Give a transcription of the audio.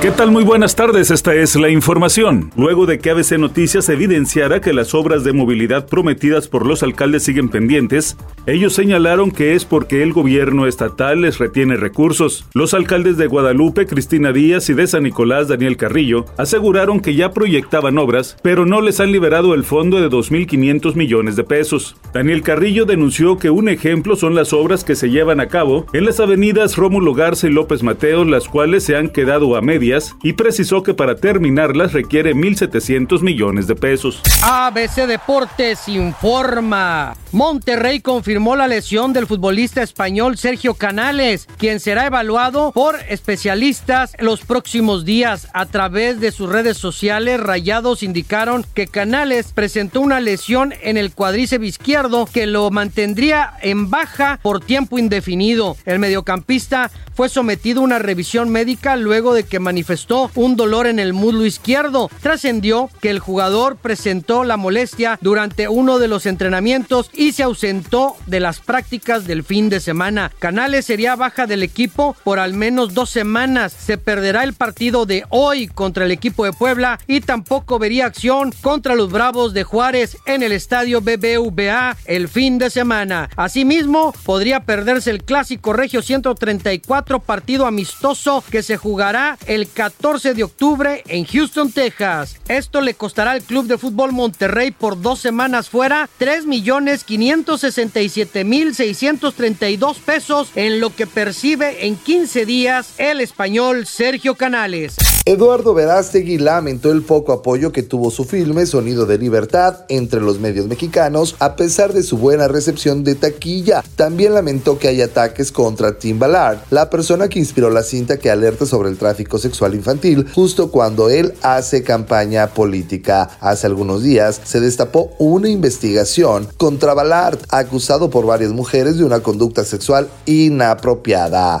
¿Qué tal? Muy buenas tardes, esta es la información. Luego de que ABC Noticias evidenciara que las obras de movilidad prometidas por los alcaldes siguen pendientes, ellos señalaron que es porque el gobierno estatal les retiene recursos. Los alcaldes de Guadalupe, Cristina Díaz y de San Nicolás, Daniel Carrillo, aseguraron que ya proyectaban obras, pero no les han liberado el fondo de 2.500 millones de pesos. Daniel Carrillo denunció que un ejemplo son las obras que se llevan a cabo en las avenidas Rómulo Garza y López Mateo, las cuales se han quedado a media y precisó que para terminarlas requiere 1.700 millones de pesos. ABC Deportes informa. Monterrey confirmó la lesión del futbolista español Sergio Canales, quien será evaluado por especialistas los próximos días. A través de sus redes sociales, Rayados indicaron que Canales presentó una lesión en el cuádriceps izquierdo que lo mantendría en baja por tiempo indefinido. El mediocampista fue sometido a una revisión médica luego de que manifestó un dolor en el muslo izquierdo. Trascendió que el jugador presentó la molestia durante uno de los entrenamientos y se ausentó de las prácticas del fin de semana. Canales sería baja del equipo por al menos dos semanas. Se perderá el partido de hoy contra el equipo de Puebla y tampoco vería acción contra los Bravos de Juárez en el estadio BBVA el fin de semana. Asimismo, podría perderse el clásico Regio 134 partido amistoso que se jugará el 14 de octubre en Houston, Texas. Esto le costará al Club de Fútbol Monterrey por dos semanas fuera 3 millones 567 mil 632 pesos en lo que percibe en 15 días el español Sergio Canales. Eduardo Verástegui lamentó el poco apoyo que tuvo su filme Sonido de Libertad entre los medios mexicanos a pesar de su buena recepción de taquilla. También lamentó que hay ataques contra Tim Ballard, la persona que inspiró la cinta que alerta sobre el tráfico sexual infantil justo cuando él hace campaña política. Hace algunos días se destapó una investigación contra Ballard, acusado por varias mujeres de una conducta sexual inapropiada.